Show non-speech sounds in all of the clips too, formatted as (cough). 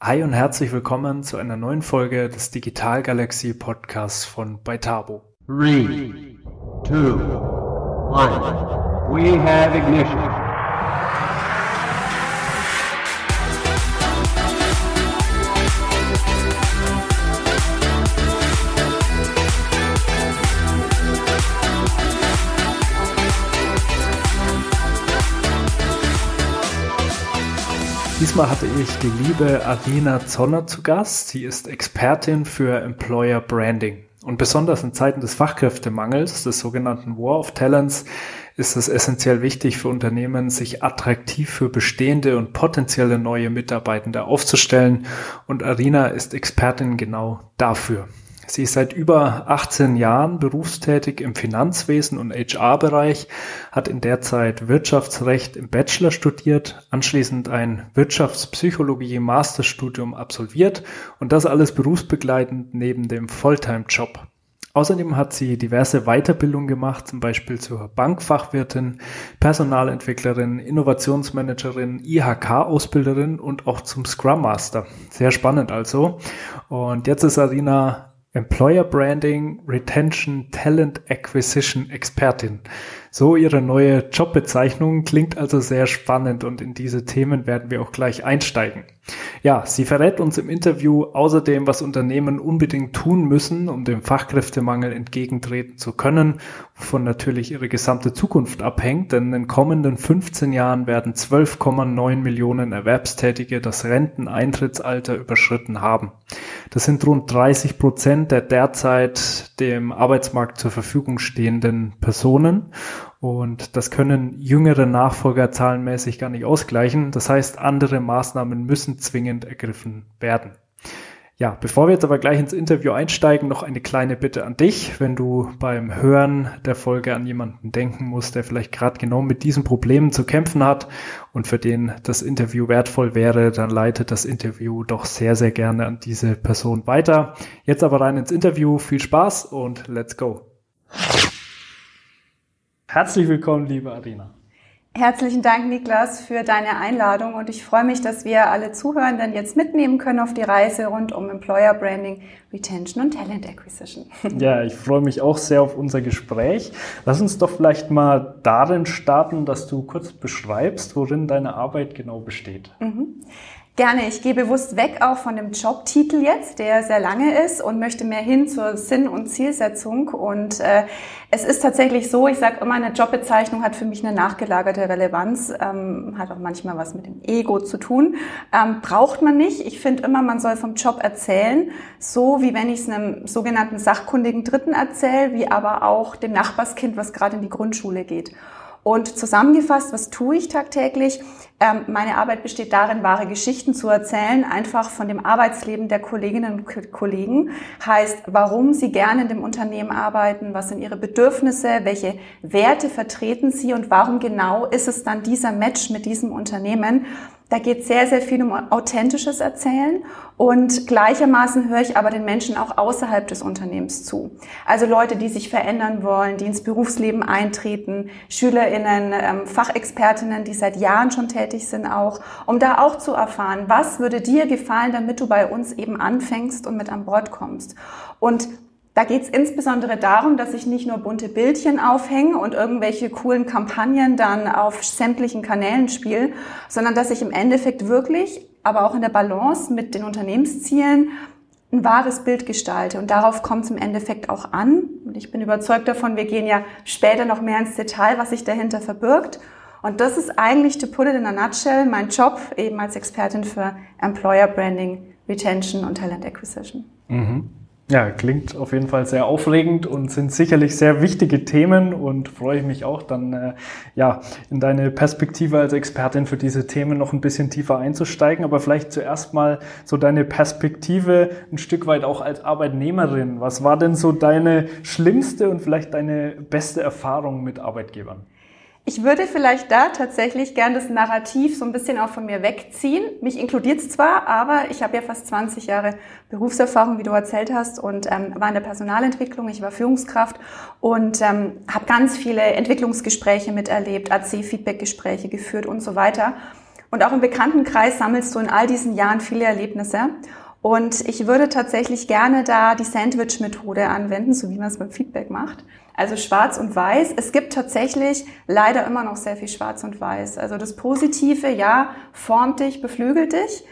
Hi und herzlich willkommen zu einer neuen Folge des Digital Galaxy Podcasts von Beitabo. 3, 2, 1, we have ignition. Diesmal hatte ich die liebe Arina Zonner zu Gast. Sie ist Expertin für Employer Branding. Und besonders in Zeiten des Fachkräftemangels, des sogenannten War of Talents, ist es essentiell wichtig für Unternehmen, sich attraktiv für bestehende und potenzielle neue Mitarbeitende aufzustellen. Und Arina ist Expertin genau dafür. Sie ist seit über 18 Jahren berufstätig im Finanzwesen und HR-Bereich, hat in der Zeit Wirtschaftsrecht im Bachelor studiert, anschließend ein Wirtschaftspsychologie-Masterstudium absolviert und das alles berufsbegleitend neben dem Volltime-Job. Außerdem hat sie diverse Weiterbildungen gemacht, zum Beispiel zur Bankfachwirtin, Personalentwicklerin, Innovationsmanagerin, IHK-Ausbilderin und auch zum Scrum Master. Sehr spannend also. Und jetzt ist Arina Employer Branding, Retention, Talent Acquisition Expertin. So ihre neue Jobbezeichnung klingt also sehr spannend und in diese Themen werden wir auch gleich einsteigen. Ja, sie verrät uns im Interview außerdem, was Unternehmen unbedingt tun müssen, um dem Fachkräftemangel entgegentreten zu können, wovon natürlich ihre gesamte Zukunft abhängt, denn in den kommenden 15 Jahren werden 12,9 Millionen Erwerbstätige das Renteneintrittsalter überschritten haben. Das sind rund 30 Prozent der derzeit dem Arbeitsmarkt zur Verfügung stehenden Personen und das können jüngere Nachfolger zahlenmäßig gar nicht ausgleichen. Das heißt, andere Maßnahmen müssen zwingend ergriffen werden. Ja, bevor wir jetzt aber gleich ins Interview einsteigen, noch eine kleine Bitte an dich. Wenn du beim Hören der Folge an jemanden denken musst, der vielleicht gerade genau mit diesen Problemen zu kämpfen hat und für den das Interview wertvoll wäre, dann leitet das Interview doch sehr, sehr gerne an diese Person weiter. Jetzt aber rein ins Interview. Viel Spaß und let's go. Herzlich willkommen, liebe Arina. Herzlichen Dank, Niklas, für deine Einladung und ich freue mich, dass wir alle Zuhörenden jetzt mitnehmen können auf die Reise rund um Employer Branding, Retention und Talent Acquisition. (laughs) Ja, ich freue mich auch sehr auf unser Gespräch. Lass uns doch vielleicht mal darin starten, dass du kurz beschreibst, worin deine Arbeit genau besteht. Mhm. Gerne. Ich gehe bewusst weg auch von dem Jobtitel jetzt, der sehr lange ist und möchte mehr hin zur Sinn- und Zielsetzung. Und äh, es ist tatsächlich so, ich sage immer, eine Jobbezeichnung hat für mich eine nachgelagerte Relevanz, ähm, hat auch manchmal was mit dem Ego zu tun. Ähm, braucht man nicht. Ich finde immer, man soll vom Job erzählen, so wie wenn ich es einem sogenannten sachkundigen Dritten erzähle, wie aber auch dem Nachbarskind, was gerade in die Grundschule geht. Und zusammengefasst, was tue ich tagtäglich? Ähm, meine Arbeit besteht darin, wahre Geschichten zu erzählen, einfach von dem Arbeitsleben der Kolleginnen und Kollegen. Heißt, warum sie gerne in dem Unternehmen arbeiten, was sind ihre Bedürfnisse, welche Werte vertreten sie und warum genau ist es dann dieser Match mit diesem Unternehmen. Da geht sehr, sehr viel um authentisches Erzählen und gleichermaßen höre ich aber den Menschen auch außerhalb des Unternehmens zu. Also Leute, die sich verändern wollen, die ins Berufsleben eintreten, SchülerInnen, ähm, Fachexpertinnen, die seit Jahren schon tätig sind auch, um da auch zu erfahren, was würde dir gefallen, damit du bei uns eben anfängst und mit an Bord kommst. Und da geht es insbesondere darum, dass ich nicht nur bunte Bildchen aufhänge und irgendwelche coolen Kampagnen dann auf sämtlichen Kanälen spiele, sondern dass ich im Endeffekt wirklich, aber auch in der Balance mit den Unternehmenszielen, ein wahres Bild gestalte. Und darauf kommt es im Endeffekt auch an. Und ich bin überzeugt davon, wir gehen ja später noch mehr ins Detail, was sich dahinter verbirgt. Und das ist eigentlich, to put it in a nutshell, mein Job eben als Expertin für Employer Branding, Retention und Talent Acquisition. Mhm. Ja, klingt auf jeden Fall sehr aufregend und sind sicherlich sehr wichtige Themen und freue ich mich auch dann äh, ja in deine Perspektive als Expertin für diese Themen noch ein bisschen tiefer einzusteigen. Aber vielleicht zuerst mal so deine Perspektive ein Stück weit auch als Arbeitnehmerin. Was war denn so deine schlimmste und vielleicht deine beste Erfahrung mit Arbeitgebern? Ich würde vielleicht da tatsächlich gern das Narrativ so ein bisschen auch von mir wegziehen. Mich inkludiert es zwar, aber ich habe ja fast 20 Jahre Berufserfahrung, wie du erzählt hast, und ähm, war in der Personalentwicklung. Ich war Führungskraft und ähm, habe ganz viele Entwicklungsgespräche miterlebt, AC-Feedback-Gespräche geführt und so weiter. Und auch im Bekanntenkreis sammelst du in all diesen Jahren viele Erlebnisse. Und ich würde tatsächlich gerne da die Sandwich-Methode anwenden, so wie man es beim Feedback macht. Also schwarz und weiß. Es gibt tatsächlich leider immer noch sehr viel schwarz und weiß. Also das Positive, ja, formt dich, beflügelt dich.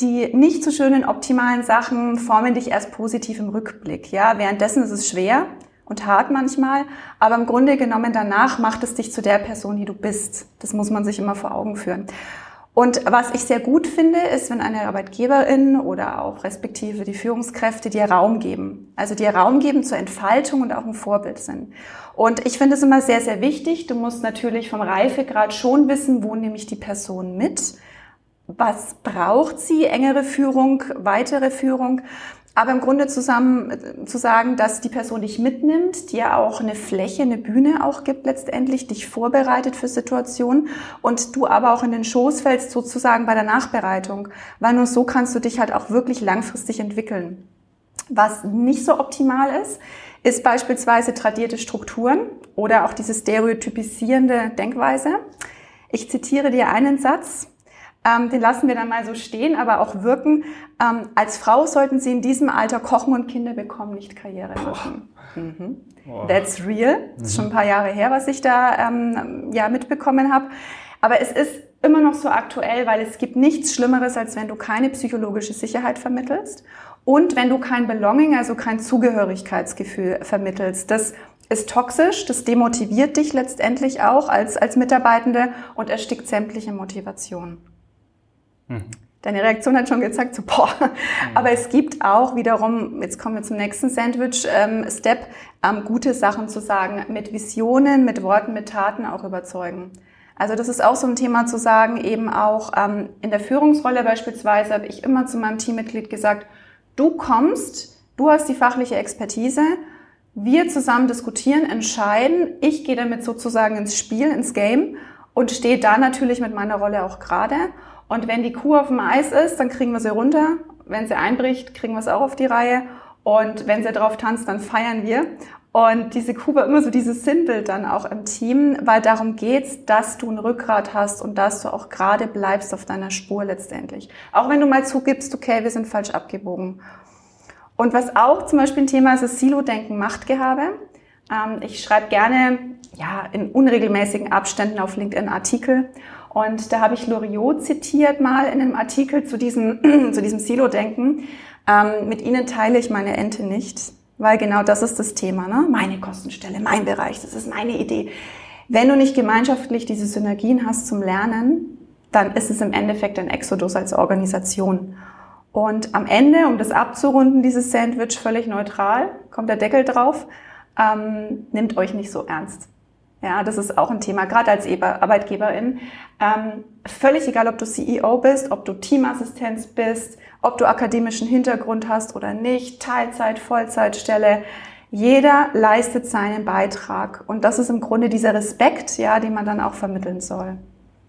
Die nicht so schönen optimalen Sachen formen dich erst positiv im Rückblick. Ja, währenddessen ist es schwer und hart manchmal, aber im Grunde genommen danach macht es dich zu der Person, die du bist. Das muss man sich immer vor Augen führen. Und was ich sehr gut finde, ist, wenn eine Arbeitgeberin oder auch respektive die Führungskräfte dir Raum geben. Also dir Raum geben zur Entfaltung und auch ein Vorbild sind. Und ich finde es immer sehr, sehr wichtig. Du musst natürlich vom Reifegrad schon wissen, wo nehme ich die Person mit. Was braucht sie? Engere Führung, weitere Führung. Aber im Grunde zusammen zu sagen, dass die Person dich mitnimmt, dir auch eine Fläche, eine Bühne auch gibt letztendlich, dich vorbereitet für Situationen und du aber auch in den Schoß fällst sozusagen bei der Nachbereitung, weil nur so kannst du dich halt auch wirklich langfristig entwickeln. Was nicht so optimal ist, ist beispielsweise tradierte Strukturen oder auch diese stereotypisierende Denkweise. Ich zitiere dir einen Satz, ähm, den lassen wir dann mal so stehen, aber auch wirken. Ähm, als Frau sollten Sie in diesem Alter kochen und Kinder bekommen, nicht Karriere machen. Mhm. That's real. Das ist schon ein paar Jahre her, was ich da ähm, ja mitbekommen habe. Aber es ist immer noch so aktuell, weil es gibt nichts Schlimmeres, als wenn du keine psychologische Sicherheit vermittelst und wenn du kein Belonging, also kein Zugehörigkeitsgefühl vermittelst. Das ist toxisch, das demotiviert dich letztendlich auch als, als Mitarbeitende und erstickt sämtliche Motivation. Mhm. Deine Reaktion hat schon gezeigt, so, boah. Mhm. Aber es gibt auch wiederum, jetzt kommen wir zum nächsten Sandwich-Step, ähm, ähm, gute Sachen zu sagen, mit Visionen, mit Worten, mit Taten auch überzeugen. Also das ist auch so ein Thema zu sagen, eben auch ähm, in der Führungsrolle beispielsweise habe ich immer zu meinem Teammitglied gesagt, du kommst, du hast die fachliche Expertise, wir zusammen diskutieren, entscheiden, ich gehe damit sozusagen ins Spiel, ins Game und stehe da natürlich mit meiner Rolle auch gerade. Und wenn die Kuh auf dem Eis ist, dann kriegen wir sie runter. Wenn sie einbricht, kriegen wir es auch auf die Reihe. Und wenn sie drauf tanzt, dann feiern wir. Und diese Kuh war immer so dieses Sinnbild dann auch im Team, weil darum geht's, dass du ein Rückgrat hast und dass du auch gerade bleibst auf deiner Spur letztendlich. Auch wenn du mal zugibst, okay, wir sind falsch abgebogen. Und was auch zum Beispiel ein Thema ist, ist Silo-Denken, Machtgehabe. Ähm, ich schreibe gerne ja, in unregelmäßigen Abständen auf LinkedIn Artikel und da habe ich Loriot zitiert mal in einem Artikel zu diesem, (clears throat) zu diesem Silo-Denken. Ähm, mit Ihnen teile ich meine Ente nicht, weil genau das ist das Thema. Ne? Meine Kostenstelle, mein Bereich, das ist meine Idee. Wenn du nicht gemeinschaftlich diese Synergien hast zum Lernen, dann ist es im Endeffekt ein Exodus als Organisation. Und am Ende, um das abzurunden, dieses Sandwich völlig neutral, kommt der Deckel drauf, ähm, nimmt euch nicht so ernst. Ja, das ist auch ein Thema, gerade als Arbeitgeberin. Ähm, völlig egal, ob du CEO bist, ob du Teamassistenz bist, ob du akademischen Hintergrund hast oder nicht, Teilzeit, Vollzeitstelle. Jeder leistet seinen Beitrag. Und das ist im Grunde dieser Respekt, ja, den man dann auch vermitteln soll.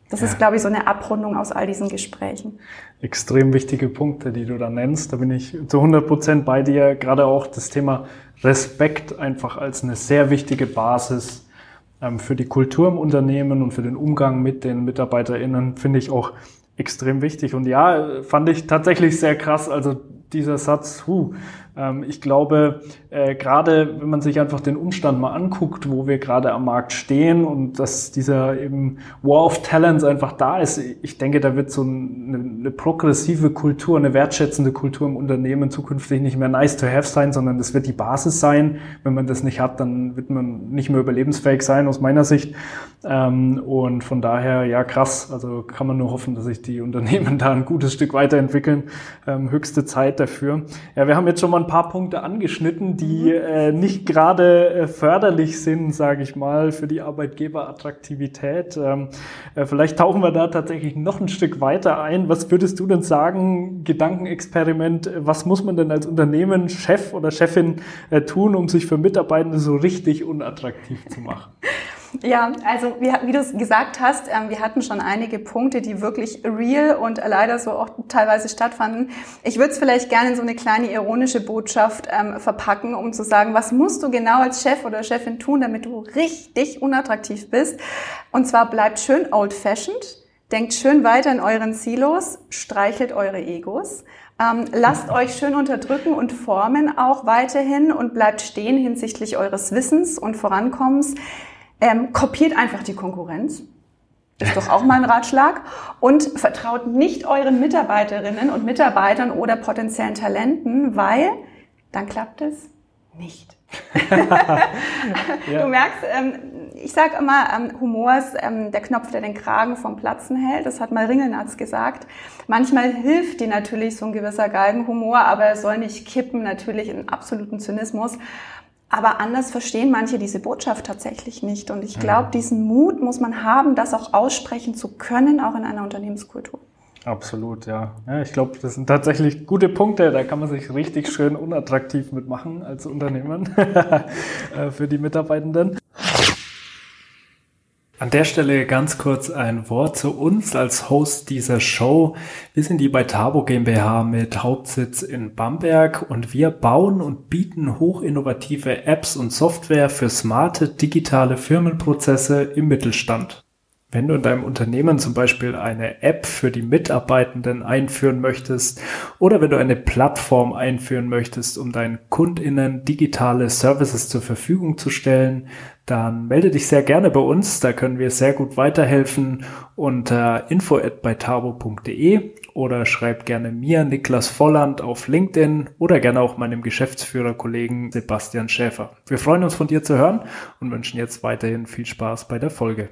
Das ja. ist, glaube ich, so eine Abrundung aus all diesen Gesprächen. Extrem wichtige Punkte, die du da nennst. Da bin ich zu 100 Prozent bei dir. Gerade auch das Thema Respekt einfach als eine sehr wichtige Basis für die Kultur im Unternehmen und für den Umgang mit den MitarbeiterInnen finde ich auch extrem wichtig. Und ja, fand ich tatsächlich sehr krass. Also dieser Satz, huh, ähm, ich glaube, äh, gerade wenn man sich einfach den Umstand mal anguckt, wo wir gerade am Markt stehen und dass dieser eben War of Talents einfach da ist, ich denke, da wird so eine, eine progressive Kultur, eine wertschätzende Kultur im Unternehmen zukünftig nicht mehr nice to have sein, sondern das wird die Basis sein. Wenn man das nicht hat, dann wird man nicht mehr überlebensfähig sein, aus meiner Sicht. Ähm, und von daher, ja, krass. Also kann man nur hoffen, dass sich die Unternehmen (laughs) da ein gutes Stück weiterentwickeln. Ähm, höchste Zeit dafür. Ja, wir haben jetzt schon mal ein paar Punkte angeschnitten, die mhm. äh, nicht gerade äh, förderlich sind, sage ich mal, für die Arbeitgeberattraktivität. Ähm, äh, vielleicht tauchen wir da tatsächlich noch ein Stück weiter ein. Was würdest du denn sagen, Gedankenexperiment, was muss man denn als Unternehmen, Chef oder Chefin äh, tun, um sich für Mitarbeitende so richtig unattraktiv zu machen? (laughs) Ja, also wie, wie du es gesagt hast, ähm, wir hatten schon einige Punkte, die wirklich real und leider so auch teilweise stattfanden. Ich würde es vielleicht gerne in so eine kleine ironische Botschaft ähm, verpacken, um zu sagen, was musst du genau als Chef oder Chefin tun, damit du richtig unattraktiv bist. Und zwar bleib schön old-fashioned, denkt schön weiter in euren Silos, streichelt eure Egos, ähm, lasst euch schön unterdrücken und formen auch weiterhin und bleibt stehen hinsichtlich eures Wissens und Vorankommens. Ähm, kopiert einfach die Konkurrenz. Ist doch auch mal ein Ratschlag. Und vertraut nicht euren Mitarbeiterinnen und Mitarbeitern oder potenziellen Talenten, weil dann klappt es nicht. ja. Du merkst, ähm, ich sage immer, ähm, Humor ist ähm, der Knopf, der den Kragen vom Platzen hält. Das hat mal Ringelnatz gesagt. Manchmal hilft dir natürlich so ein gewisser Galgenhumor, aber er soll nicht kippen, natürlich in absoluten Zynismus. Aber anders verstehen manche diese Botschaft tatsächlich nicht. Und ich glaube, diesen Mut muss man haben, das auch aussprechen zu können, auch in einer Unternehmenskultur. Absolut, ja. ja ich glaube, das sind tatsächlich gute Punkte. Da kann man sich richtig schön unattraktiv mitmachen als Unternehmen (laughs) äh, für die Mitarbeitenden. An der Stelle ganz kurz ein Wort zu uns als Host dieser Show. Wir sind die bei Tabo GmbH mit Hauptsitz in Bamberg und wir bauen und bieten hochinnovative Apps und Software für smarte digitale Firmenprozesse im Mittelstand. Wenn du in deinem Unternehmen zum Beispiel eine App für die Mitarbeitenden einführen möchtest oder wenn du eine Plattform einführen möchtest, um deinen KundInnen digitale Services zur Verfügung zu stellen, dann melde dich sehr gerne bei uns. Da können wir sehr gut weiterhelfen unter info@beitabo.de oder schreib gerne mir, Niklas Volland, auf LinkedIn oder gerne auch meinem Geschäftsführerkollegen Sebastian Schäfer. Wir freuen uns von dir zu hören und wünschen jetzt weiterhin viel Spaß bei der Folge.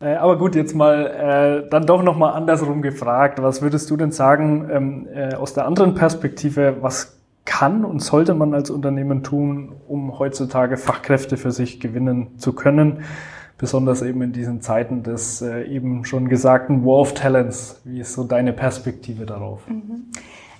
Äh, aber gut, jetzt mal äh, dann doch nochmal andersrum gefragt. Was würdest du denn sagen ähm, äh, aus der anderen Perspektive, was kann und sollte man als Unternehmen tun, um heutzutage Fachkräfte für sich gewinnen zu können? Besonders eben in diesen Zeiten des äh, eben schon gesagten War of Talents. Wie ist so deine Perspektive darauf? Mhm.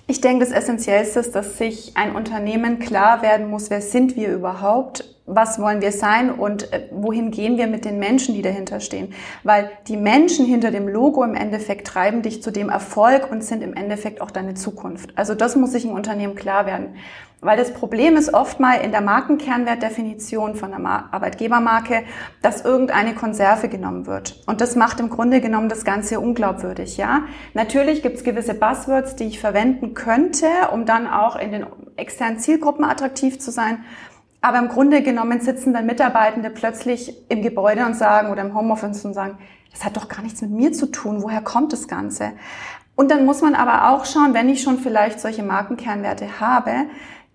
Ich denke, das Essentiellste ist, dass sich ein Unternehmen klar werden muss, wer sind wir überhaupt, was wollen wir sein und äh, wohin gehen wir mit den Menschen, die dahinter stehen. Weil die Menschen hinter dem Logo im Endeffekt treiben dich zu dem Erfolg und sind im Endeffekt auch deine Zukunft. Also das muss sich ein Unternehmen klar werden. Weil das Problem ist oft mal in der Markenkernwertdefinition von einer Arbeitgebermarke, dass irgendeine Konserve genommen wird. Und das macht im Grunde genommen das Ganze unglaubwürdig, ja. Natürlich gibt es gewisse Buzzwords, die ich verwenden könnte, um dann auch in den externen Zielgruppen attraktiv zu sein. Aber im Grunde genommen sitzen dann Mitarbeitende plötzlich im Gebäude und sagen oder im Homeoffice und sagen, das hat doch gar nichts mit mir zu tun. Woher kommt das Ganze? Und dann muss man aber auch schauen, wenn ich schon vielleicht solche Markenkernwerte habe,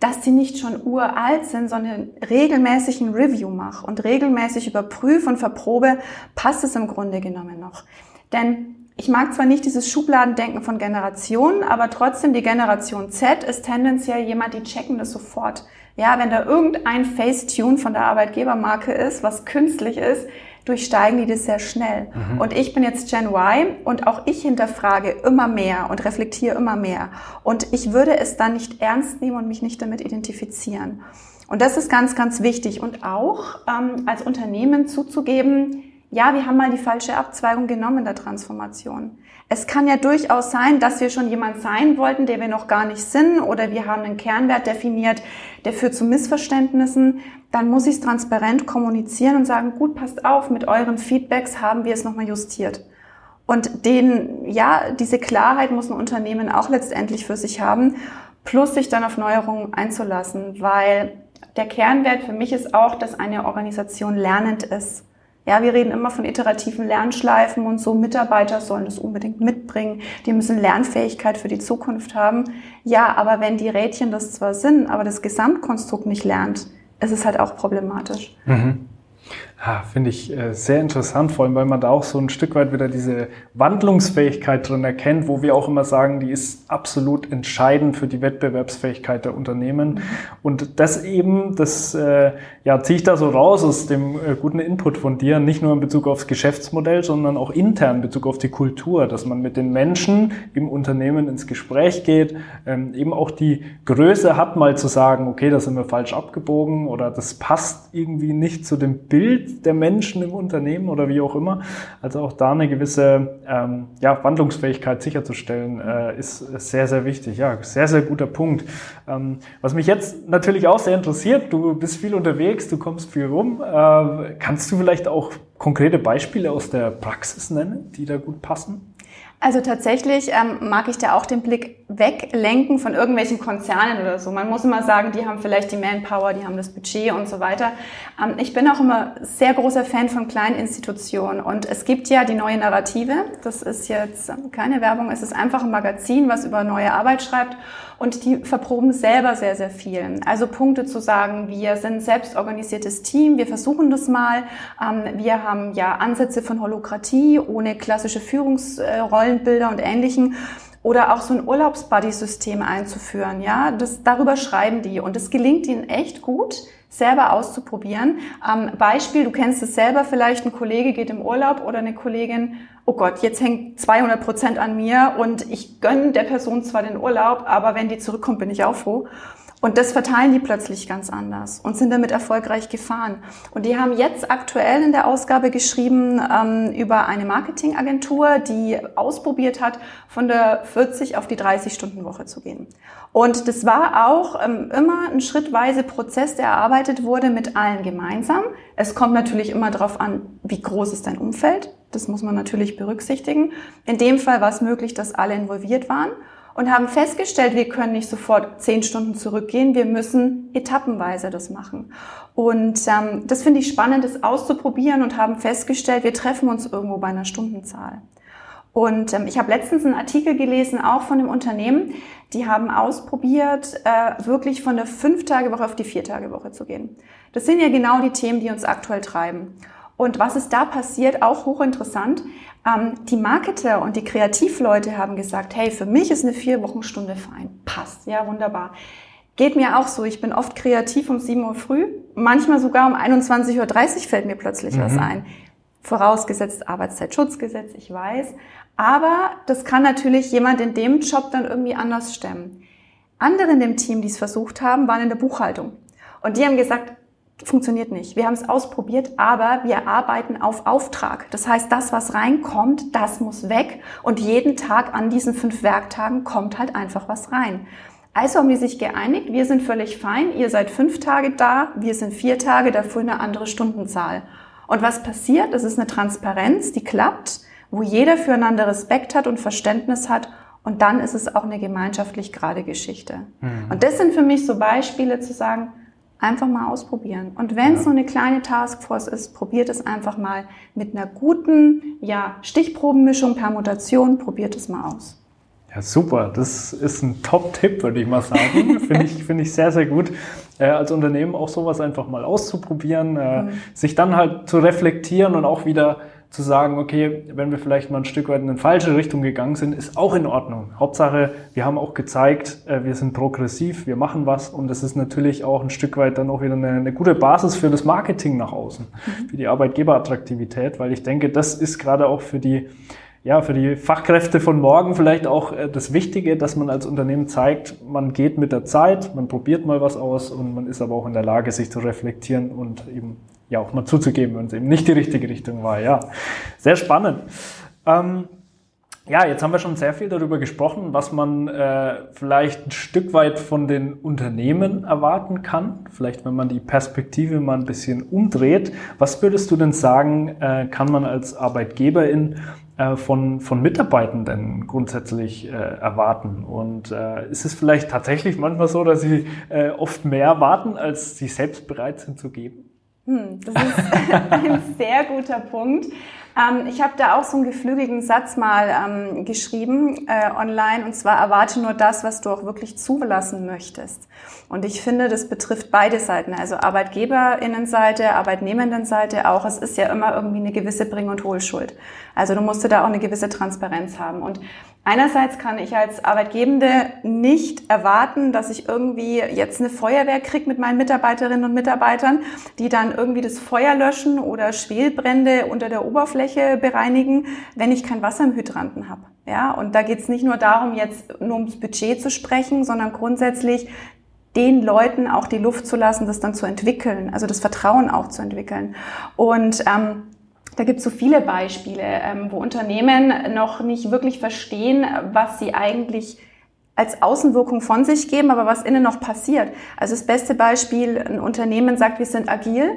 dass die nicht schon uralt sind, sondern regelmäßig ein Review mache und regelmäßig überprüfe und verprobe, passt es im Grunde genommen noch. Denn ich mag zwar nicht dieses Schubladendenken von Generationen, aber trotzdem die Generation Z ist tendenziell jemand, die checken das sofort. Ja, wenn da irgendein Facetune von der Arbeitgebermarke ist, was künstlich ist, durchsteigen die das sehr schnell. Mhm. Und ich bin jetzt Gen Y und auch ich hinterfrage immer mehr und reflektiere immer mehr. Und ich würde es dann nicht ernst nehmen und mich nicht damit identifizieren. Und das ist ganz, ganz wichtig. Und auch ähm, als Unternehmen zuzugeben, ja, wir haben mal die falsche Abzweigung genommen in der Transformation. Es kann ja durchaus sein, dass wir schon jemand sein wollten, der wir noch gar nicht sind, oder wir haben einen Kernwert definiert, der führt zu Missverständnissen. Dann muss ich es transparent kommunizieren und sagen, gut, passt auf, mit euren Feedbacks haben wir es nochmal justiert. Und den, ja, diese Klarheit muss ein Unternehmen auch letztendlich für sich haben, plus sich dann auf Neuerungen einzulassen, weil der Kernwert für mich ist auch, dass eine Organisation lernend ist. Ja, wir reden immer von iterativen Lernschleifen und so. Mitarbeiter sollen das unbedingt mitbringen. Die müssen Lernfähigkeit für die Zukunft haben. Ja, aber wenn die Rädchen das zwar sind, aber das Gesamtkonstrukt nicht lernt, ist es halt auch problematisch. Mhm. Ja, Finde ich äh, sehr interessant, vor allem weil man da auch so ein Stück weit wieder diese Wandlungsfähigkeit drin erkennt, wo wir auch immer sagen, die ist absolut entscheidend für die Wettbewerbsfähigkeit der Unternehmen. Mhm. Und das eben, das äh, ja, ziehe ich da so raus aus dem äh, guten Input von dir, nicht nur in Bezug aufs Geschäftsmodell, sondern auch intern in Bezug auf die Kultur, dass man mit den Menschen im Unternehmen ins Gespräch geht, ähm, eben auch die Größe hat, mal zu sagen, okay, da sind wir falsch abgebogen oder das passt irgendwie nicht zu dem Bild der Menschen im Unternehmen oder wie auch immer. Also auch da eine gewisse ähm, ja, Wandlungsfähigkeit sicherzustellen, äh, ist, sehr, sehr wichtig. Ja, sehr, sehr guter Punkt. Ähm, was mich jetzt natürlich auch sehr interessiert, du bist viel unterwegs, du kommst viel rum. Äh, kannst du vielleicht auch konkrete Beispiele aus der Praxis nennen, die da gut passen? Also tatsächlich ähm, mag ich da auch den Blick weglenken von irgendwelchen Konzernen oder so. Man muss immer sagen, die haben vielleicht die Manpower, die haben das Budget und so weiter. Ähm, ich bin auch immer sehr großer Fan von kleinen Institutionen und es gibt ja die neue Narrative. Das ist jetzt keine Werbung, es ist einfach ein Magazin, was über neue Arbeit schreibt und die verproben selber sehr, sehr viel. Also Punkte zu sagen, wir sind selbstorganisiertes Team, wir versuchen das mal. Ähm, wir haben ja Ansätze von Holokratie ohne klassische Führungsrollenbilder und Ähnlichen oder auch so ein Urlaubsbuddy-System einzuführen. Ja, das, darüber schreiben die und es gelingt ihnen echt gut, selber auszuprobieren. Ähm, Beispiel, du kennst es selber vielleicht, ein Kollege geht im Urlaub oder eine Kollegin, oh Gott, jetzt hängt 200 Prozent an mir und ich gönne der Person zwar den Urlaub, aber wenn die zurückkommt, bin ich auch froh. Und das verteilen die plötzlich ganz anders und sind damit erfolgreich gefahren. Und die haben jetzt aktuell in der Ausgabe geschrieben ähm, über eine Marketingagentur, die ausprobiert hat, von der 40 auf die 30 Stunden Woche zu gehen. Und das war auch ähm, immer ein schrittweise Prozess, der erarbeitet wurde mit allen gemeinsam. Es kommt natürlich immer darauf an, wie groß ist dein Umfeld. Das muss man natürlich berücksichtigen. In dem Fall war es möglich, dass alle involviert waren und haben festgestellt, wir können nicht sofort zehn Stunden zurückgehen, wir müssen etappenweise das machen. Und ähm, das finde ich spannend, das auszuprobieren und haben festgestellt, wir treffen uns irgendwo bei einer Stundenzahl. Und ähm, ich habe letztens einen Artikel gelesen, auch von einem Unternehmen, die haben ausprobiert, äh, wirklich von der Fünf-Tage-Woche auf die Vier-Tage-Woche zu gehen. Das sind ja genau die Themen, die uns aktuell treiben. Und was ist da passiert, auch hochinteressant. Ähm, die Marketer und die Kreativleute haben gesagt, hey, für mich ist eine vier Wochenstunde fein. Passt, ja, wunderbar. Geht mir auch so. Ich bin oft kreativ um 7 Uhr früh. Manchmal sogar um 21.30 Uhr fällt mir plötzlich mhm. was ein. Vorausgesetzt Arbeitszeitschutzgesetz, ich weiß. Aber das kann natürlich jemand in dem Job dann irgendwie anders stemmen. Andere in dem Team, die es versucht haben, waren in der Buchhaltung. Und die haben gesagt, funktioniert nicht. Wir haben es ausprobiert, aber wir arbeiten auf Auftrag. Das heißt, das, was reinkommt, das muss weg. Und jeden Tag an diesen fünf Werktagen kommt halt einfach was rein. Also haben die sich geeinigt, wir sind völlig fein, ihr seid fünf Tage da, wir sind vier Tage, dafür eine andere Stundenzahl. Und was passiert? Das ist eine Transparenz, die klappt, wo jeder füreinander Respekt hat und Verständnis hat. Und dann ist es auch eine gemeinschaftlich gerade Geschichte. Mhm. Und das sind für mich so Beispiele zu sagen, Einfach mal ausprobieren. Und wenn es ja. so eine kleine Taskforce ist, probiert es einfach mal mit einer guten ja, Stichprobenmischung, Permutation, probiert es mal aus. Ja, super. Das ist ein Top-Tipp, würde ich mal sagen. (laughs) Finde ich, finde ich sehr, sehr gut, äh, als Unternehmen auch sowas einfach mal auszuprobieren, äh, mhm. sich dann halt zu reflektieren und auch wieder zu sagen, okay, wenn wir vielleicht mal ein Stück weit in eine falsche Richtung gegangen sind, ist auch in Ordnung. Hauptsache, wir haben auch gezeigt, äh, wir sind progressiv, wir machen was und es ist natürlich auch ein Stück weit dann auch wieder eine, eine gute Basis für das Marketing nach außen, mhm. für die Arbeitgeberattraktivität, weil ich denke, das ist gerade auch für die ja, für die Fachkräfte von morgen vielleicht auch äh, das Wichtige, dass man als Unternehmen zeigt, man geht mit der Zeit, man probiert mal was aus und man ist aber auch in der Lage, sich zu reflektieren und eben ja auch mal zuzugeben, wenn es eben nicht die richtige Richtung war. Ja, sehr spannend. Ähm, ja, jetzt haben wir schon sehr viel darüber gesprochen, was man äh, vielleicht ein Stück weit von den Unternehmen erwarten kann. Vielleicht, wenn man die Perspektive mal ein bisschen umdreht. Was würdest du denn sagen, äh, kann man als Arbeitgeberin äh, von, von Mitarbeitenden grundsätzlich äh, erwarten? Und äh, ist es vielleicht tatsächlich manchmal so, dass sie äh, oft mehr erwarten, als sie selbst bereit sind zu geben? Hm, das ist (laughs) ein sehr guter Punkt. Ähm, ich habe da auch so einen geflügelten Satz mal ähm, geschrieben äh, online und zwar erwarte nur das, was du auch wirklich zulassen möchtest. Und ich finde, das betrifft beide Seiten, also Arbeitgeberinnenseite, Arbeitnehmendenseite auch. Es ist ja immer irgendwie eine gewisse Bring- und Hohlschuld. Also du musst da auch eine gewisse Transparenz haben. Und Einerseits kann ich als Arbeitgebende nicht erwarten, dass ich irgendwie jetzt eine Feuerwehr kriege mit meinen Mitarbeiterinnen und Mitarbeitern, die dann irgendwie das Feuer löschen oder Schwelbrände unter der Oberfläche bereinigen, wenn ich kein Wasser im Hydranten habe. Ja, und da geht es nicht nur darum, jetzt nur ums Budget zu sprechen, sondern grundsätzlich den Leuten auch die Luft zu lassen, das dann zu entwickeln, also das Vertrauen auch zu entwickeln. Und ähm, da gibt es so viele Beispiele, ähm, wo Unternehmen noch nicht wirklich verstehen, was sie eigentlich als Außenwirkung von sich geben, aber was innen noch passiert. Also das beste Beispiel, ein Unternehmen sagt, wir sind agil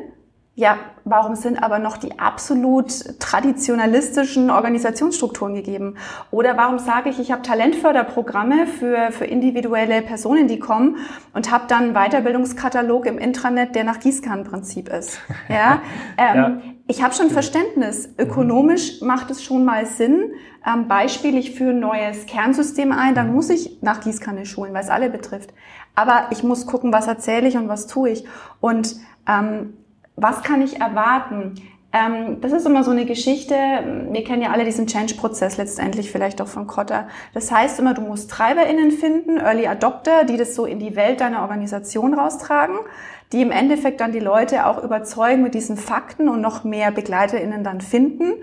ja, warum sind aber noch die absolut traditionalistischen Organisationsstrukturen gegeben? Oder warum sage ich, ich habe Talentförderprogramme für, für individuelle Personen, die kommen und habe dann einen Weiterbildungskatalog im Intranet, der nach Gießkannenprinzip ist? (laughs) Ja, ähm, ja. Ich habe schon Verständnis. Ökonomisch macht es schon mal Sinn. Ähm, Beispiel, ich führe ein neues Kernsystem ein, dann muss ich nach Gießkanne schulen, weil es alle betrifft. Aber ich muss gucken, was erzähle ich und was tue ich. Und ähm, was kann ich erwarten? Ähm, das ist immer so eine Geschichte. Wir kennen ja alle diesen Change-Prozess letztendlich vielleicht auch von Kotter. Das heißt immer, du musst TreiberInnen finden, Early Adopter, die das so in die Welt deiner Organisation raustragen, die im Endeffekt dann die Leute auch überzeugen mit diesen Fakten und noch mehr BegleiterInnen dann finden.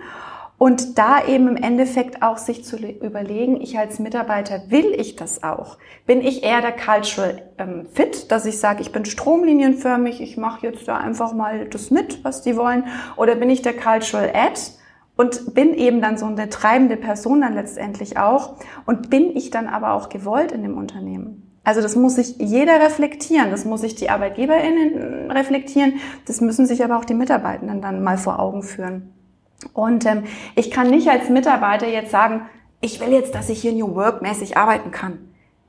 Und da eben im Endeffekt auch sich zu überlegen, ich als Mitarbeiter, will ich das auch? Bin ich eher der Cultural ähm, Fit, dass ich sage, ich bin stromlinienförmig, ich mache jetzt da einfach mal das mit, was die wollen? Oder bin ich der Cultural Ad? Und bin eben dann so eine treibende Person dann letztendlich auch. Und bin ich dann aber auch gewollt in dem Unternehmen? Also das muss sich jeder reflektieren, das muss sich die ArbeitgeberInnen reflektieren, das müssen sich aber auch die Mitarbeitenden dann mal vor Augen führen. Und ähm, ich kann nicht als Mitarbeiter jetzt sagen, ich will jetzt, dass ich hier New Work mäßig arbeiten kann.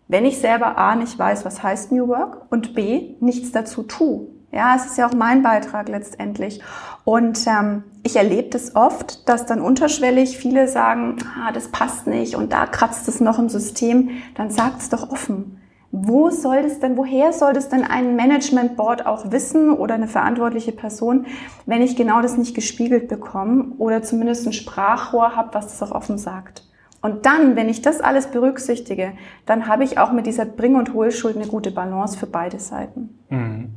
Wenn ich selber A nicht weiß, was heißt New Work und B nichts dazu tue. Ja, es ist ja auch mein Beitrag letztendlich. Und ähm, ich erlebe das oft, dass dann unterschwellig viele sagen, ah, das passt nicht und da kratzt es noch im System. Dann sagt es doch offen wo soll das denn, woher soll das denn ein Management Board auch wissen oder eine verantwortliche Person, wenn ich genau das nicht gespiegelt bekomme oder zumindest ein Sprachrohr habe, was das auch offen sagt. Und dann, wenn ich das alles berücksichtige, dann habe ich auch mit dieser Bring- und Hohlschuld eine gute Balance für beide Seiten. Mhm.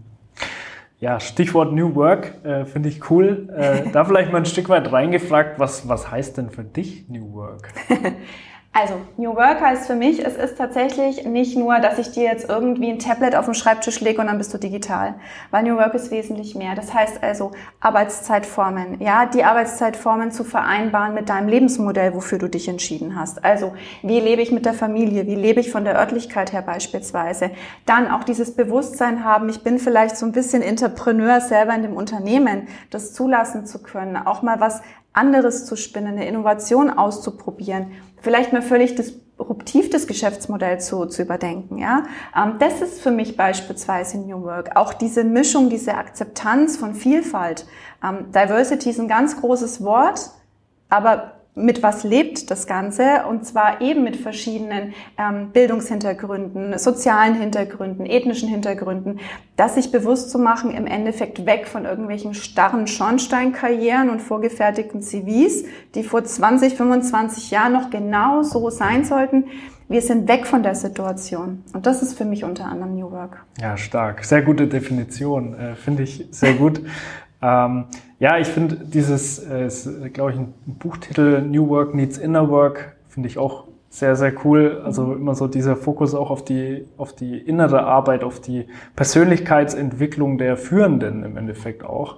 Ja, Stichwort New Work äh, finde ich cool. Äh, da vielleicht mal ein Stück weit reingefragt, was, was heißt denn für dich New Work? (laughs) Also, New Work heißt für mich, es ist tatsächlich nicht nur, dass ich dir jetzt irgendwie ein Tablet auf den Schreibtisch lege und dann bist du digital. Weil New Work ist wesentlich mehr. Das heißt also Arbeitszeitformen, ja, die Arbeitszeitformen zu vereinbaren mit deinem Lebensmodell, wofür du dich entschieden hast. Also, wie lebe ich mit der Familie? Wie lebe ich von der Örtlichkeit her beispielsweise? Dann auch dieses Bewusstsein haben, ich bin vielleicht so ein bisschen Entrepreneur selber in dem Unternehmen, das zulassen zu können, auch mal was anderes zu spinnen, eine Innovation auszuprobieren, vielleicht mal völlig disruptiv das Geschäftsmodell zu, zu überdenken. Ja? Ähm, das ist für mich beispielsweise New Work. Auch diese Mischung, diese Akzeptanz von Vielfalt. Ähm, Diversity ist ein ganz großes Wort, aber mit was lebt das Ganze und zwar eben mit verschiedenen ähm, Bildungshintergründen, sozialen Hintergründen, ethnischen Hintergründen, das sich bewusst zu machen, im Endeffekt weg von irgendwelchen starren Schornsteinkarrieren und vorgefertigten CVs, die vor 20, 25 Jahren noch genau so sein sollten. Wir sind weg von der Situation. Und das ist für mich unter anderem New Work. Ja, stark. Sehr gute Definition. Äh, Finde ich sehr gut. Ähm, ja, ich finde dieses, äh, ist, glaube ich, ein Buchtitel New Work Needs Inner Work, finde ich auch sehr, sehr cool. Also mhm. immer so dieser Fokus auch auf die, auf die innere Arbeit, auf die Persönlichkeitsentwicklung der Führenden im Endeffekt auch.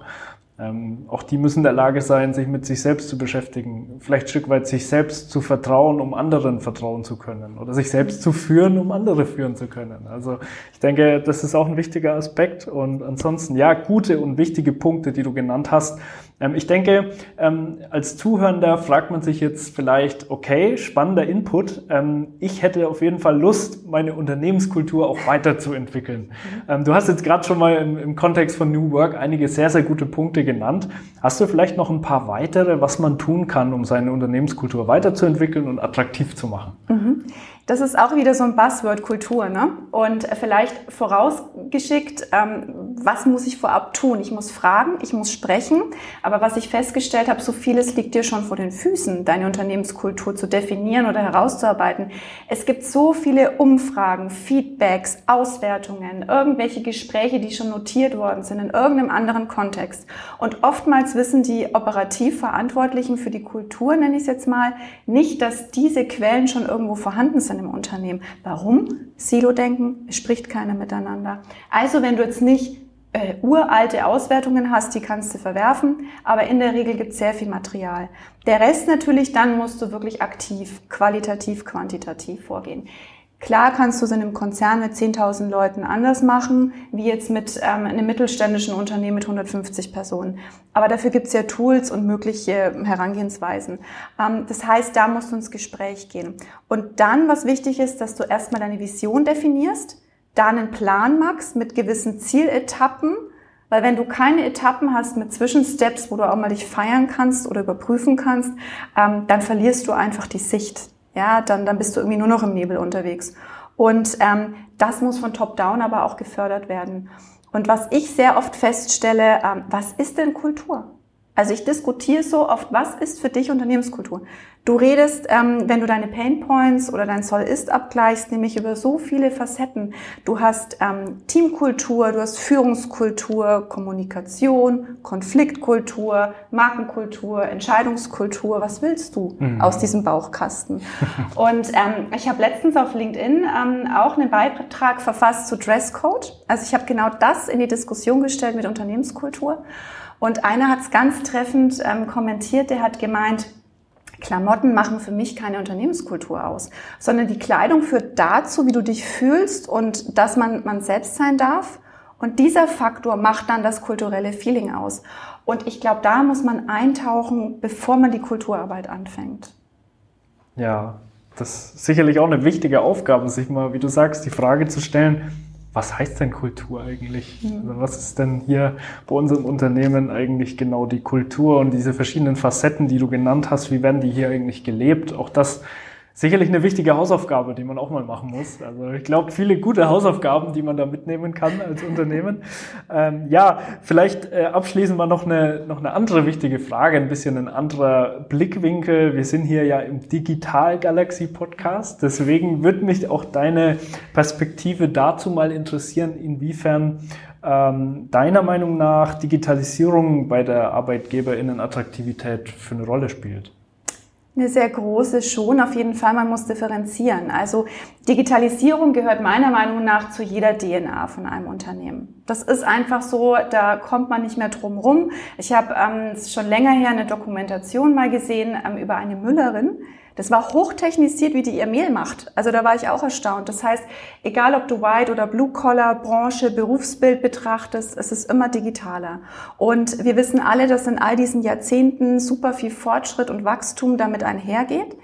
Ähm, auch die müssen in der Lage sein, sich mit sich selbst zu beschäftigen, vielleicht ein Stück weit sich selbst zu vertrauen, um anderen vertrauen zu können oder sich selbst zu führen, um andere führen zu können. Also ich denke, das ist auch ein wichtiger Aspekt und ansonsten ja, gute und wichtige Punkte, die du genannt hast, ähm, ich denke, ähm, als Zuhörender fragt man sich jetzt vielleicht, okay, spannender Input. Ähm, ich hätte auf jeden Fall Lust, meine Unternehmenskultur auch weiterzuentwickeln. Mhm. du hast jetzt gerade schon mal im, im, Kontext von New Work einige sehr, sehr gute Punkte genannt. Hast du vielleicht noch ein paar weitere, was man tun kann, um seine Unternehmenskultur weiterzuentwickeln und attraktiv zu machen? Mhm. Das ist auch wieder so ein Buzzword Kultur, ne? Und vielleicht vorausgeschickt, ähm, was muss ich vorab tun? Ich muss fragen, ich muss sprechen. Aber was ich festgestellt habe, so vieles liegt dir schon vor den Füßen, deine Unternehmenskultur zu definieren oder herauszuarbeiten. Es gibt so viele Umfragen, Feedbacks, Auswertungen, irgendwelche Gespräche, die schon notiert worden sind in irgendeinem anderen Kontext. Und oftmals wissen die operativ Verantwortlichen für die Kultur, nenne ich es jetzt mal, nicht, dass diese Quellen schon irgendwo vorhanden sind im Unternehmen. Warum? Silo-Denken, es spricht keiner miteinander. Also wenn du jetzt nicht äh, uralte Auswertungen hast, die kannst du verwerfen, aber in der Regel gibt es sehr viel Material. Der Rest natürlich, dann musst du wirklich aktiv, qualitativ, quantitativ vorgehen. Klar kannst du es in einem Konzern mit 10.000 Leuten anders machen, wie jetzt mit ähm, einem mittelständischen Unternehmen mit 150 Personen. Aber dafür gibt es ja Tools und mögliche Herangehensweisen. Ähm, das heißt, da musst du ins Gespräch gehen. Und dann, was wichtig ist, dass du erstmal deine Vision definierst, da einen Plan machst mit gewissen Zieletappen, weil wenn du keine Etappen hast mit Zwischensteps, wo du auch mal dich feiern kannst oder überprüfen kannst, ähm, dann verlierst du einfach die Sicht ja, dann, dann bist du irgendwie nur noch im Nebel unterwegs. Und ähm, das muss von Top-Down aber auch gefördert werden. Und was ich sehr oft feststelle, ähm, was ist denn Kultur? Also ich diskutiere so oft, was ist für dich Unternehmenskultur? Du redest, ähm, wenn du deine Pain Points oder dein Soll-Ist abgleichst, nämlich über so viele Facetten. Du hast ähm, Teamkultur, du hast Führungskultur, Kommunikation, Konfliktkultur, Markenkultur, Entscheidungskultur. Was willst du mhm. aus diesem Bauchkasten? (laughs) Und ähm, ich habe letztens auf LinkedIn ähm, auch einen Beitrag verfasst zu Dresscode. Also ich habe genau das in die Diskussion gestellt mit Unternehmenskultur. Und einer hat es ganz treffend ähm, kommentiert, der hat gemeint, Klamotten machen für mich keine Unternehmenskultur aus, sondern die Kleidung führt dazu, wie du dich fühlst und dass man, man selbst sein darf. Und dieser Faktor macht dann das kulturelle Feeling aus. Und ich glaube, da muss man eintauchen, bevor man die Kulturarbeit anfängt. Ja, das ist sicherlich auch eine wichtige Aufgabe, sich mal, wie du sagst, die Frage zu stellen, was heißt denn Kultur eigentlich? Also was ist denn hier bei unserem Unternehmen eigentlich genau die Kultur und diese verschiedenen Facetten, die du genannt hast, wie werden die hier eigentlich gelebt? Auch das sicherlich eine wichtige Hausaufgabe, die man auch mal machen muss. Also ich glaube, viele gute Hausaufgaben, die man da mitnehmen kann als Unternehmen. (laughs) Ähm, ja, vielleicht äh, abschließend mal noch eine, noch eine andere wichtige Frage, ein bisschen ein anderer Blickwinkel. Wir sind hier ja im Digital Galaxy Podcast, deswegen würde mich auch deine Perspektive dazu mal interessieren, inwiefern ähm, deiner Meinung nach Digitalisierung bei der Arbeitgeberinnenattraktivität für eine Rolle spielt. Eine sehr große schon, auf jeden Fall, man muss differenzieren. Also Digitalisierung gehört meiner Meinung nach zu jeder DNA von einem Unternehmen. Das ist einfach so, da kommt man nicht mehr drum rum. Ich habe ähm, schon länger her eine Dokumentation mal gesehen ähm, über eine Müllerin, das war hochtechnisiert, wie die ihr Mehl macht. Also da war ich auch erstaunt. Das heißt, egal ob du White oder Blue Collar, Branche, Berufsbild betrachtest, es ist immer digitaler. Und wir wissen alle, dass in all diesen Jahrzehnten super viel Fortschritt und Wachstum damit einhergeht.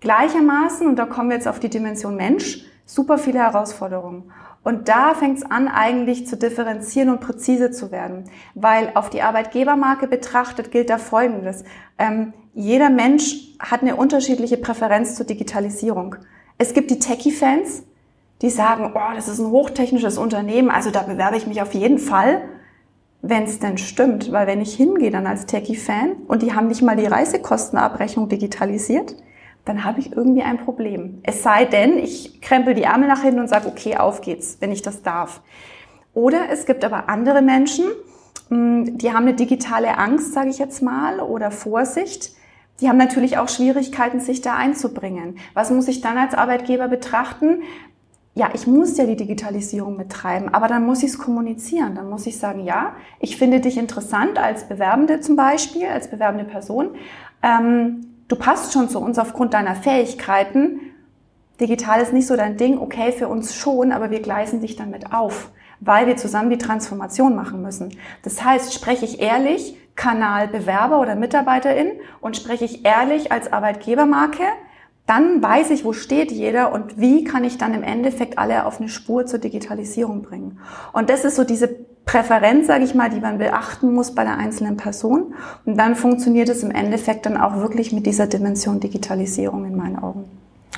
Gleichermaßen, und da kommen wir jetzt auf die Dimension Mensch, super viele Herausforderungen. Und da fängt es an, eigentlich zu differenzieren und präzise zu werden. Weil auf die Arbeitgebermarke betrachtet gilt da Folgendes. Ähm, jeder Mensch hat eine unterschiedliche Präferenz zur Digitalisierung. Es gibt die Techie-Fans, die sagen, oh, das ist ein hochtechnisches Unternehmen, also da bewerbe ich mich auf jeden Fall, wenn es denn stimmt. Weil wenn ich hingehe dann als Techie-Fan und die haben nicht mal die Reisekostenabrechnung digitalisiert, dann habe ich irgendwie ein Problem. Es sei denn, ich krempel die Ärmel nach hinten und sage, okay, auf geht's, wenn ich das darf. Oder es gibt aber andere Menschen, hm, die haben eine digitale Angst, sage ich jetzt mal, oder Vorsicht die haben natürlich auch Schwierigkeiten, sich da einzubringen. Was muss ich dann als Arbeitgeber betrachten? Ja, ich muss ja die Digitalisierung betreiben, aber dann muss ich es kommunizieren. Dann muss ich sagen, ja, ich finde dich interessant als Bewerbende zum Beispiel, als bewerbende Person. Ähm, du passt schon zu uns aufgrund deiner Fähigkeiten. Digital ist nicht so dein Ding, okay, für uns schon, aber wir gleisen dich damit auf, weil wir zusammen die Transformation machen müssen. Das heißt, spreche ich ehrlich, Kanal Bewerber oder Mitarbeiterin und spreche ich ehrlich als Arbeitgebermarke, dann weiß ich, wo steht jeder und wie kann ich dann im Endeffekt alle auf eine Spur zur Digitalisierung bringen. Und das ist so diese Präferenz, sage ich mal, die man beachten muss bei der einzelnen Person. Und dann funktioniert es im Endeffekt dann auch wirklich mit dieser Dimension Digitalisierung in meinen Augen.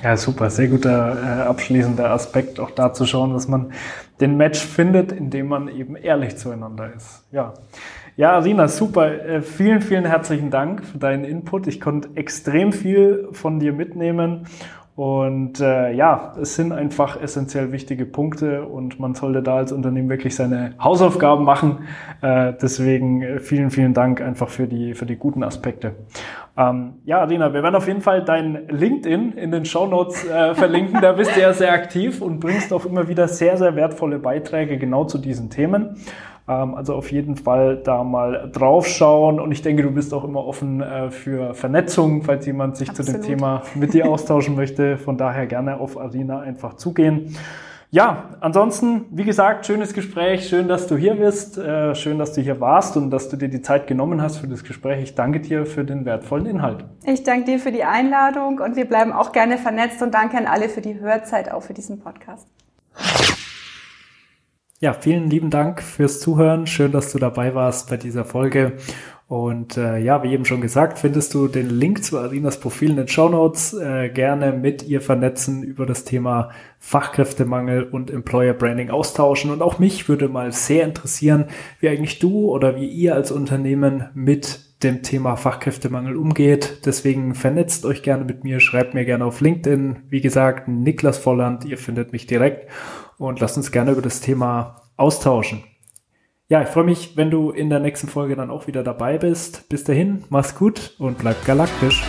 Ja, super, sehr guter äh, abschließender Aspekt, auch da zu schauen, dass man den Match findet, indem man eben ehrlich zueinander ist. Ja. Ja, Rina, super. Äh, vielen, vielen herzlichen Dank für deinen Input. Ich konnte extrem viel von dir mitnehmen Und äh, ja, es sind einfach essentiell wichtige Punkte und man sollte da als Unternehmen wirklich seine Hausaufgaben machen. Äh, deswegen äh, vielen, vielen Dank einfach für die, für die guten Aspekte. Ähm, ja, Adina, wir werden auf jeden Fall dein LinkedIn in den Show Notes äh, verlinken. Da bist du ja sehr aktiv und bringst auch immer wieder sehr, sehr wertvolle Beiträge genau zu diesen Themen. Ähm, also auf jeden Fall da mal draufschauen. Und ich denke, du bist auch immer offen äh, für Vernetzung, falls jemand sich Absolut. zu dem Thema mit dir austauschen möchte. Von daher gerne auf Arena einfach zugehen. Ja, ansonsten, wie gesagt, schönes Gespräch. Schön, dass du hier bist. Äh, schön, dass du hier warst und dass du dir die Zeit genommen hast für das Gespräch. Ich danke dir für den wertvollen Inhalt. Ich danke dir für die Einladung und wir bleiben auch gerne vernetzt und danke an alle für die Hörzeit, auch für diesen Podcast. Ja, vielen lieben Dank fürs Zuhören. Schön, dass du dabei warst bei dieser Folge. Und äh, ja, wie eben schon gesagt, findest du den Link zu Arinas Profil in den Show Notes. Äh, gerne mit ihr vernetzen über das Thema Fachkräftemangel und Employer Branding austauschen. Und auch mich würde mal sehr interessieren, wie eigentlich du oder wie ihr als Unternehmen mit dem Thema Fachkräftemangel umgeht. Deswegen vernetzt euch gerne mit mir, schreibt mir gerne auf LinkedIn. Wie gesagt, Niklas Volland, ihr findet mich direkt und lasst uns gerne über das Thema austauschen. Ja, ich freue mich, wenn du in der nächsten Folge dann auch wieder dabei bist. Bis dahin, mach's gut und bleib galaktisch.